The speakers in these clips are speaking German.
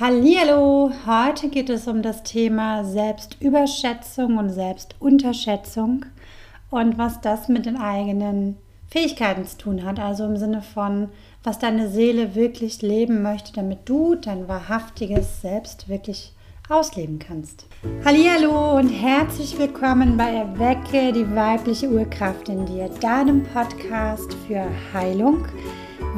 Hallihallo, heute geht es um das Thema Selbstüberschätzung und Selbstunterschätzung und was das mit den eigenen Fähigkeiten zu tun hat. Also im Sinne von, was deine Seele wirklich leben möchte, damit du dein wahrhaftiges Selbst wirklich ausleben kannst. Hallihallo und herzlich willkommen bei Erwecke die weibliche Urkraft in dir, deinem Podcast für Heilung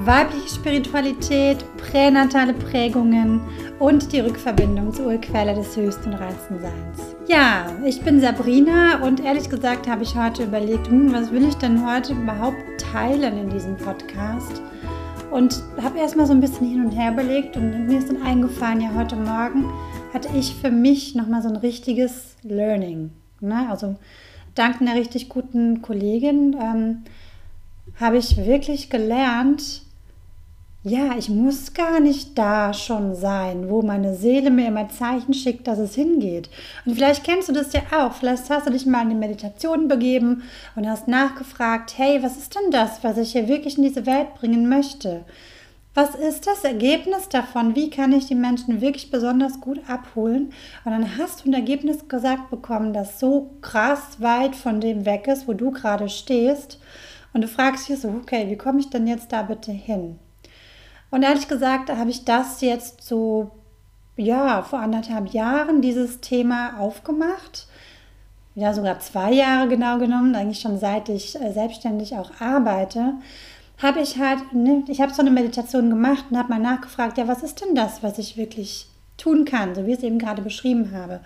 weibliche Spiritualität, pränatale Prägungen und die Rückverbindung zur Urquelle des höchsten reinsten Seins. Ja, ich bin Sabrina und ehrlich gesagt habe ich heute überlegt, hm, was will ich denn heute überhaupt teilen in diesem Podcast? Und habe erstmal so ein bisschen hin und her überlegt und mir ist dann eingefallen, ja, heute Morgen hatte ich für mich nochmal so ein richtiges Learning. Ne? Also dank einer richtig guten Kollegin ähm, habe ich wirklich gelernt, ja, ich muss gar nicht da schon sein, wo meine Seele mir immer Zeichen schickt, dass es hingeht. Und vielleicht kennst du das ja auch. Vielleicht hast du dich mal in die Meditation begeben und hast nachgefragt, hey, was ist denn das, was ich hier wirklich in diese Welt bringen möchte? Was ist das Ergebnis davon? Wie kann ich die Menschen wirklich besonders gut abholen? Und dann hast du ein Ergebnis gesagt bekommen, das so krass weit von dem weg ist, wo du gerade stehst. Und du fragst dich so, okay, wie komme ich denn jetzt da bitte hin? Und ehrlich gesagt habe ich das jetzt so, ja, vor anderthalb Jahren dieses Thema aufgemacht. Ja, sogar zwei Jahre genau genommen, eigentlich schon seit ich äh, selbstständig auch arbeite, habe ich halt, ne, ich habe so eine Meditation gemacht und habe mal nachgefragt, ja, was ist denn das, was ich wirklich tun kann, so wie ich es eben gerade beschrieben habe.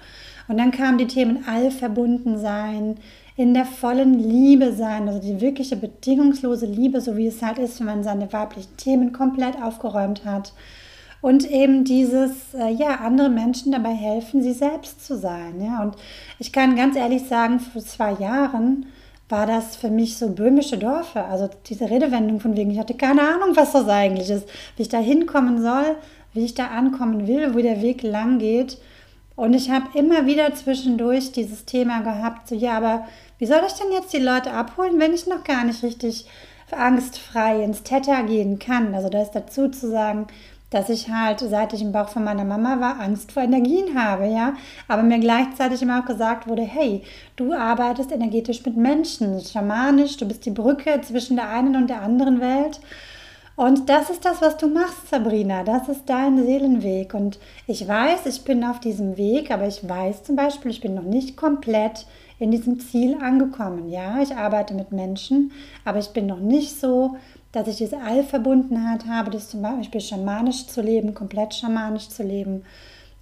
Und dann kamen die Themen Allverbundensein, in der vollen Liebe sein, also die wirkliche bedingungslose Liebe, so wie es halt ist, wenn man seine weiblichen Themen komplett aufgeräumt hat. Und eben dieses, äh, ja, andere Menschen dabei helfen, sie selbst zu sein. Ja? Und ich kann ganz ehrlich sagen, vor zwei Jahren war das für mich so böhmische Dorfe. Also diese Redewendung von wegen, ich hatte keine Ahnung, was das eigentlich ist, wie ich da hinkommen soll, wie ich da ankommen will, wo der Weg lang geht. Und ich habe immer wieder zwischendurch dieses Thema gehabt, so ja, aber wie soll ich denn jetzt die Leute abholen, wenn ich noch gar nicht richtig angstfrei ins Theta gehen kann? Also da ist dazu zu sagen, dass ich halt, seit ich im Bauch von meiner Mama war, Angst vor Energien habe, ja. Aber mir gleichzeitig immer auch gesagt wurde, hey, du arbeitest energetisch mit Menschen, schamanisch, du bist die Brücke zwischen der einen und der anderen Welt. Und das ist das, was du machst, Sabrina. Das ist dein Seelenweg. Und ich weiß, ich bin auf diesem Weg, aber ich weiß zum Beispiel, ich bin noch nicht komplett in diesem Ziel angekommen. Ja, ich arbeite mit Menschen, aber ich bin noch nicht so, dass ich diese Allverbundenheit habe, das zum Beispiel schamanisch zu leben, komplett schamanisch zu leben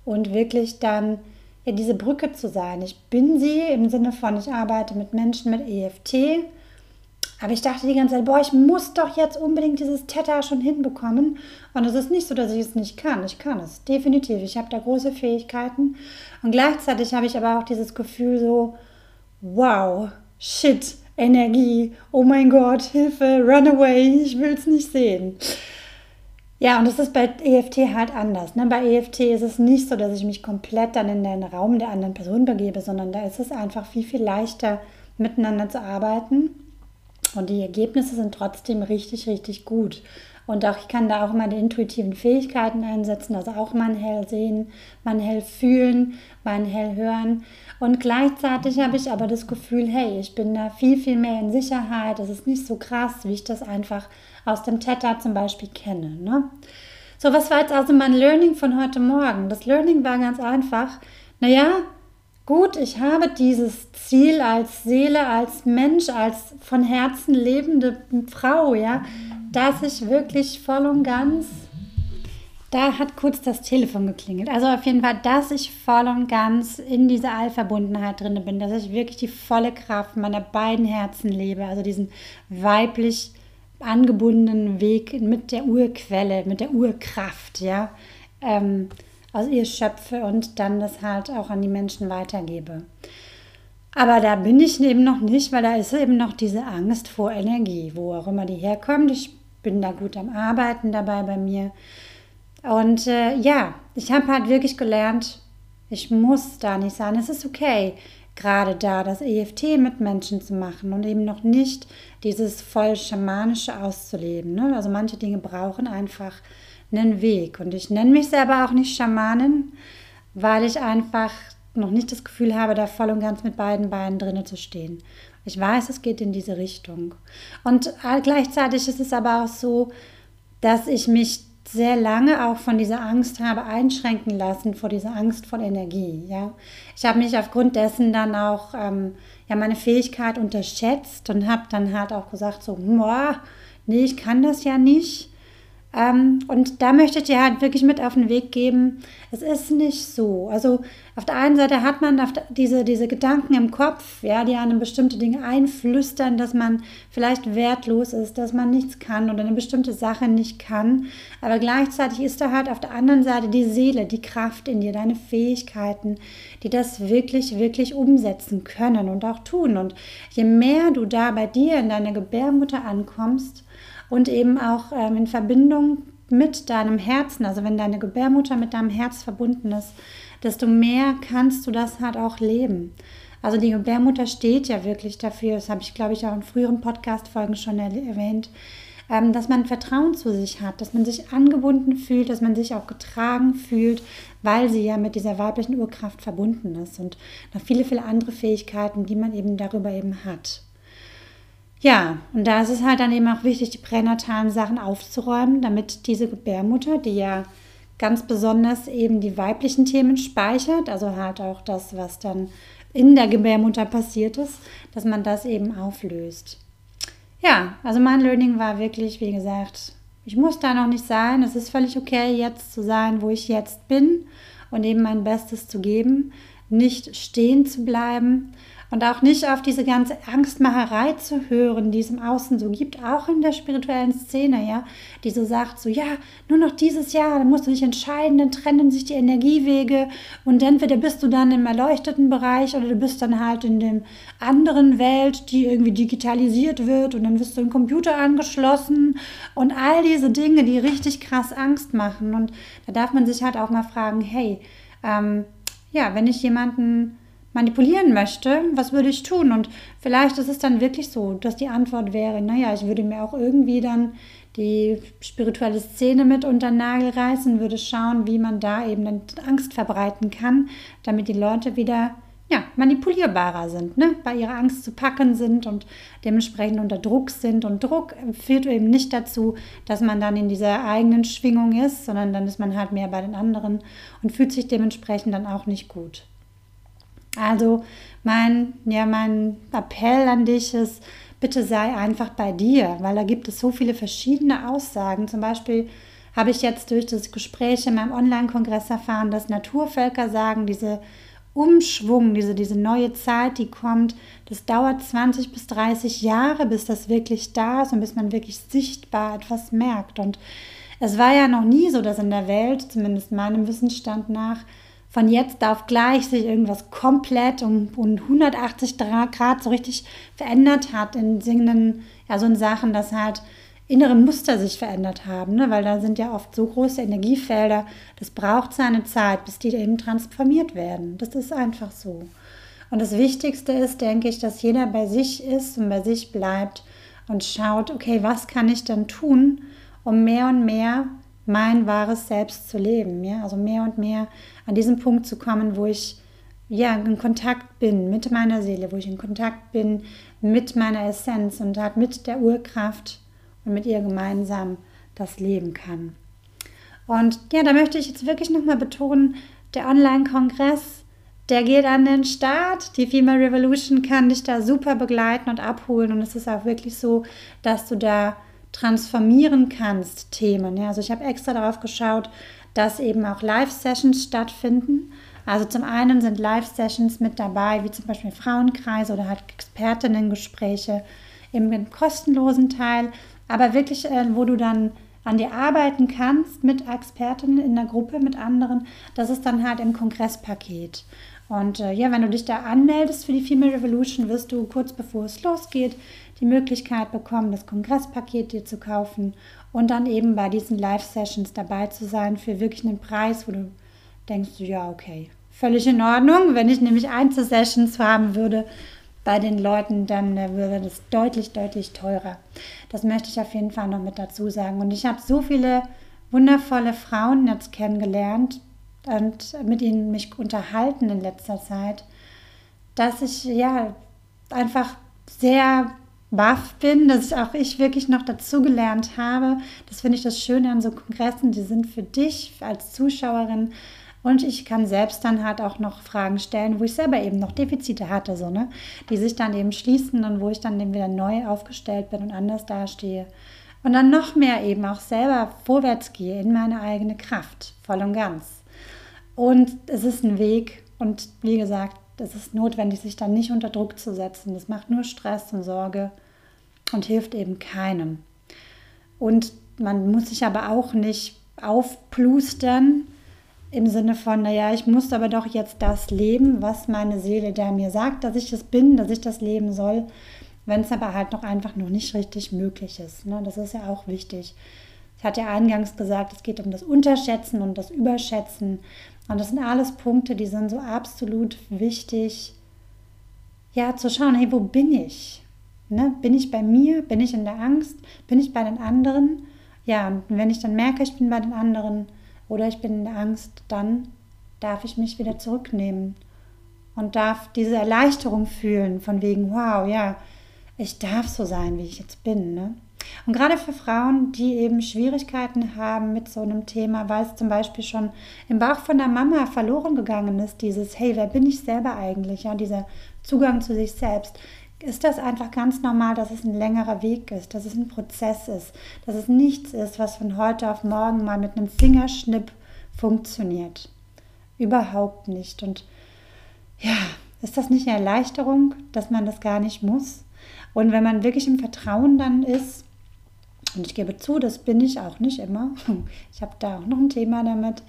und wirklich dann ja, diese Brücke zu sein. Ich bin sie im Sinne von, ich arbeite mit Menschen mit EFT, aber ich dachte die ganze Zeit, boah, ich muss doch jetzt unbedingt dieses Theta schon hinbekommen. Und es ist nicht so, dass ich es nicht kann. Ich kann es, definitiv. Ich habe da große Fähigkeiten. Und gleichzeitig habe ich aber auch dieses Gefühl so, wow, shit, Energie, oh mein Gott, Hilfe, run away, ich will es nicht sehen. Ja, und das ist bei EFT halt anders. Ne? Bei EFT ist es nicht so, dass ich mich komplett dann in den Raum der anderen Person begebe, sondern da ist es einfach viel, viel leichter, miteinander zu arbeiten. Und die Ergebnisse sind trotzdem richtig, richtig gut. Und auch ich kann da auch meine intuitiven Fähigkeiten einsetzen, also auch mein hell sehen, mein hell fühlen, mein hell hören. Und gleichzeitig habe ich aber das Gefühl, hey, ich bin da viel, viel mehr in Sicherheit. Es ist nicht so krass, wie ich das einfach aus dem Theta zum Beispiel kenne. Ne? So, was war jetzt also mein Learning von heute Morgen? Das Learning war ganz einfach. Naja, gut, ich habe dieses Ziel als Seele, als Mensch, als von Herzen lebende Frau, ja, dass ich wirklich voll und ganz, da hat kurz das Telefon geklingelt. Also auf jeden Fall, dass ich voll und ganz in dieser Allverbundenheit drin bin, dass ich wirklich die volle Kraft meiner beiden Herzen lebe, also diesen weiblich angebundenen Weg mit der Urquelle, mit der Urkraft, ja, ähm, aus ihr schöpfe und dann das halt auch an die Menschen weitergebe. Aber da bin ich eben noch nicht, weil da ist eben noch diese Angst vor Energie, wo auch immer die herkommt. Ich bin da gut am Arbeiten dabei bei mir. Und äh, ja, ich habe halt wirklich gelernt, ich muss da nicht sein. Es ist okay, gerade da das EFT mit Menschen zu machen und eben noch nicht dieses voll schamanische auszuleben. Ne? Also manche Dinge brauchen einfach einen Weg. Und ich nenne mich selber auch nicht Schamanin, weil ich einfach noch nicht das Gefühl habe, da voll und ganz mit beiden Beinen drinnen zu stehen. Ich weiß, es geht in diese Richtung. Und gleichzeitig ist es aber auch so, dass ich mich sehr lange auch von dieser Angst habe einschränken lassen, vor dieser Angst vor Energie. Ja? Ich habe mich aufgrund dessen dann auch ähm, ja, meine Fähigkeit unterschätzt und habe dann halt auch gesagt, so, nee, ich kann das ja nicht. Ähm, und da möchte ich dir halt wirklich mit auf den Weg geben, es ist nicht so. Also auf der einen Seite hat man diese, diese Gedanken im Kopf, ja, die einem bestimmte Dinge einflüstern, dass man vielleicht wertlos ist, dass man nichts kann oder eine bestimmte Sache nicht kann. Aber gleichzeitig ist da halt auf der anderen Seite die Seele, die Kraft in dir, deine Fähigkeiten, die das wirklich, wirklich umsetzen können und auch tun. Und je mehr du da bei dir in deiner Gebärmutter ankommst, und eben auch ähm, in Verbindung mit deinem Herzen, also wenn deine Gebärmutter mit deinem Herz verbunden ist, desto mehr kannst du das halt auch leben. Also die Gebärmutter steht ja wirklich dafür, das habe ich glaube ich auch in früheren Podcast-Folgen schon erwähnt, ähm, dass man Vertrauen zu sich hat, dass man sich angebunden fühlt, dass man sich auch getragen fühlt, weil sie ja mit dieser weiblichen Urkraft verbunden ist und noch viele, viele andere Fähigkeiten, die man eben darüber eben hat. Ja, und da ist es halt dann eben auch wichtig, die pränatalen Sachen aufzuräumen, damit diese Gebärmutter, die ja ganz besonders eben die weiblichen Themen speichert, also halt auch das, was dann in der Gebärmutter passiert ist, dass man das eben auflöst. Ja, also mein Learning war wirklich, wie gesagt, ich muss da noch nicht sein. Es ist völlig okay, jetzt zu sein, wo ich jetzt bin und eben mein Bestes zu geben, nicht stehen zu bleiben und auch nicht auf diese ganze Angstmacherei zu hören, die es im Außen so gibt, auch in der spirituellen Szene, ja, die so sagt, so ja, nur noch dieses Jahr, dann musst du dich entscheiden, dann trennen sich die Energiewege und entweder bist du dann im erleuchteten Bereich oder du bist dann halt in dem anderen Welt, die irgendwie digitalisiert wird und dann wirst du im Computer angeschlossen und all diese Dinge, die richtig krass Angst machen. Und da darf man sich halt auch mal fragen, hey, ähm, ja, wenn ich jemanden manipulieren möchte, was würde ich tun? Und vielleicht ist es dann wirklich so, dass die Antwort wäre, naja, ich würde mir auch irgendwie dann die spirituelle Szene mit unter den Nagel reißen, würde schauen, wie man da eben Angst verbreiten kann, damit die Leute wieder ja, manipulierbarer sind, ne? bei ihrer Angst zu packen sind und dementsprechend unter Druck sind. Und Druck führt eben nicht dazu, dass man dann in dieser eigenen Schwingung ist, sondern dann ist man halt mehr bei den anderen und fühlt sich dementsprechend dann auch nicht gut. Also mein, ja, mein Appell an dich ist, bitte sei einfach bei dir, weil da gibt es so viele verschiedene Aussagen. Zum Beispiel habe ich jetzt durch das Gespräch in meinem Online-Kongress erfahren, dass Naturvölker sagen, diese Umschwung, diese, diese neue Zeit, die kommt, das dauert 20 bis 30 Jahre, bis das wirklich da ist und bis man wirklich sichtbar etwas merkt. Und es war ja noch nie so, dass in der Welt, zumindest meinem Wissensstand nach, von jetzt auf gleich sich irgendwas komplett um, um 180 Grad so richtig verändert hat in singenden, ja, so in Sachen, dass halt innere Muster sich verändert haben, ne? weil da sind ja oft so große Energiefelder, das braucht seine Zeit, bis die eben transformiert werden. Das ist einfach so. Und das Wichtigste ist, denke ich, dass jeder bei sich ist und bei sich bleibt und schaut, okay, was kann ich dann tun, um mehr und mehr mein wahres Selbst zu leben. Ja? Also mehr und mehr an diesen Punkt zu kommen, wo ich ja, in Kontakt bin mit meiner Seele, wo ich in Kontakt bin mit meiner Essenz und halt mit der Urkraft und mit ihr gemeinsam das leben kann. Und ja, da möchte ich jetzt wirklich nochmal betonen, der Online-Kongress, der geht an den Start. Die Female Revolution kann dich da super begleiten und abholen. Und es ist auch wirklich so, dass du da transformieren kannst, Themen. Ja, also ich habe extra darauf geschaut, dass eben auch Live-Sessions stattfinden. Also zum einen sind Live-Sessions mit dabei, wie zum Beispiel Frauenkreise oder halt Expertinnen-Gespräche im kostenlosen Teil, aber wirklich, äh, wo du dann an dir arbeiten kannst mit Expertinnen in der Gruppe, mit anderen. Das ist dann halt im Kongresspaket. Und äh, ja, wenn du dich da anmeldest für die Female Revolution, wirst du kurz bevor es losgeht die Möglichkeit bekommen, das Kongresspaket dir zu kaufen und dann eben bei diesen Live-Sessions dabei zu sein für wirklich einen Preis, wo du denkst, ja, okay, völlig in Ordnung. Wenn ich nämlich Einzelsessions haben würde bei den Leuten, dann äh, würde das deutlich, deutlich teurer. Das möchte ich auf jeden Fall noch mit dazu sagen. Und ich habe so viele wundervolle Frauen jetzt kennengelernt und mit ihnen mich unterhalten in letzter Zeit, dass ich ja einfach sehr baff bin, dass ich auch ich wirklich noch dazugelernt habe. Das finde ich das Schöne an so Kongressen, die sind für dich als Zuschauerin und ich kann selbst dann halt auch noch Fragen stellen, wo ich selber eben noch Defizite hatte, so, ne? die sich dann eben schließen und wo ich dann eben wieder neu aufgestellt bin und anders dastehe. Und dann noch mehr eben auch selber vorwärts gehe in meine eigene Kraft, voll und ganz. Und es ist ein Weg und wie gesagt, es ist notwendig, sich dann nicht unter Druck zu setzen. Das macht nur Stress und Sorge und hilft eben keinem. Und man muss sich aber auch nicht aufplustern, im Sinne von, naja, ich muss aber doch jetzt das leben, was meine Seele da mir sagt, dass ich das bin, dass ich das leben soll, wenn es aber halt noch einfach noch nicht richtig möglich ist. Ne? Das ist ja auch wichtig. Ich hatte ja eingangs gesagt, es geht um das Unterschätzen und das Überschätzen. Und das sind alles Punkte, die sind so absolut wichtig, ja, zu schauen, hey, wo bin ich? Ne? Bin ich bei mir? Bin ich in der Angst? Bin ich bei den anderen? Ja, und wenn ich dann merke, ich bin bei den anderen, oder ich bin in Angst, dann darf ich mich wieder zurücknehmen und darf diese Erleichterung fühlen von wegen, wow, ja, ich darf so sein, wie ich jetzt bin. Ne? Und gerade für Frauen, die eben Schwierigkeiten haben mit so einem Thema, weil es zum Beispiel schon im Bauch von der Mama verloren gegangen ist, dieses, hey, wer bin ich selber eigentlich? Ja, dieser Zugang zu sich selbst ist das einfach ganz normal, dass es ein längerer Weg ist, dass es ein Prozess ist, dass es nichts ist, was von heute auf morgen mal mit einem Fingerschnipp funktioniert. Überhaupt nicht. Und ja, ist das nicht eine Erleichterung, dass man das gar nicht muss? Und wenn man wirklich im Vertrauen dann ist, und ich gebe zu, das bin ich auch nicht immer, ich habe da auch noch ein Thema damit,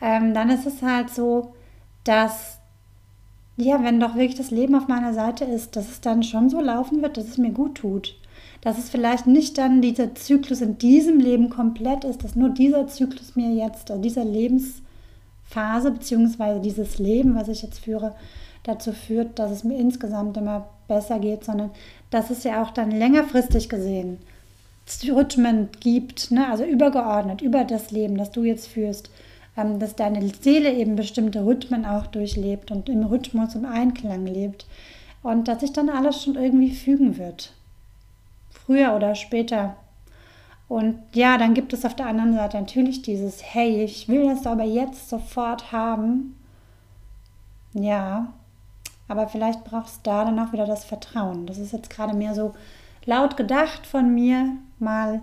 ähm, dann ist es halt so, dass ja, wenn doch wirklich das Leben auf meiner Seite ist, dass es dann schon so laufen wird, dass es mir gut tut. Dass es vielleicht nicht dann dieser Zyklus in diesem Leben komplett ist, dass nur dieser Zyklus mir jetzt, also dieser Lebensphase, beziehungsweise dieses Leben, was ich jetzt führe, dazu führt, dass es mir insgesamt immer besser geht, sondern dass es ja auch dann längerfristig gesehen Rhythmen gibt, ne? also übergeordnet über das Leben, das du jetzt führst dass deine Seele eben bestimmte Rhythmen auch durchlebt und im Rhythmus, im Einklang lebt und dass sich dann alles schon irgendwie fügen wird. Früher oder später. Und ja, dann gibt es auf der anderen Seite natürlich dieses, hey, ich will das aber jetzt sofort haben. Ja, aber vielleicht brauchst du da dann auch wieder das Vertrauen. Das ist jetzt gerade mehr so laut gedacht von mir, mal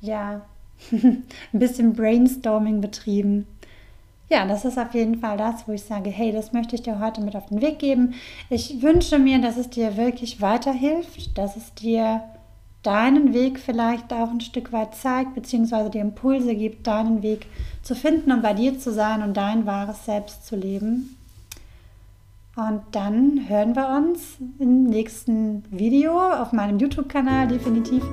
ja ein bisschen Brainstorming betrieben. Ja, das ist auf jeden Fall das, wo ich sage, hey, das möchte ich dir heute mit auf den Weg geben. Ich wünsche mir, dass es dir wirklich weiterhilft, dass es dir deinen Weg vielleicht auch ein Stück weit zeigt, beziehungsweise dir Impulse gibt, deinen Weg zu finden und bei dir zu sein und dein wahres Selbst zu leben. Und dann hören wir uns im nächsten Video auf meinem YouTube-Kanal definitiv.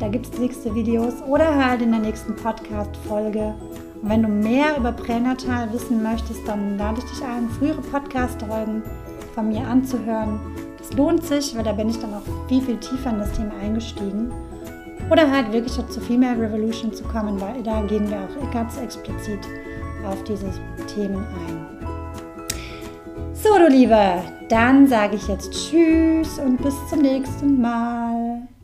Da gibt es nächste Videos oder halt in der nächsten Podcast-Folge. Und wenn du mehr über Pränatal wissen möchtest, dann lade ich dich ein, frühere Podcast-Folgen von mir anzuhören. Das lohnt sich, weil da bin ich dann auch viel, viel tiefer in das Thema eingestiegen. Oder halt wirklich zu Female Revolution zu kommen, weil da gehen wir auch ganz explizit auf diese Themen ein. So, du Liebe, dann sage ich jetzt Tschüss und bis zum nächsten Mal.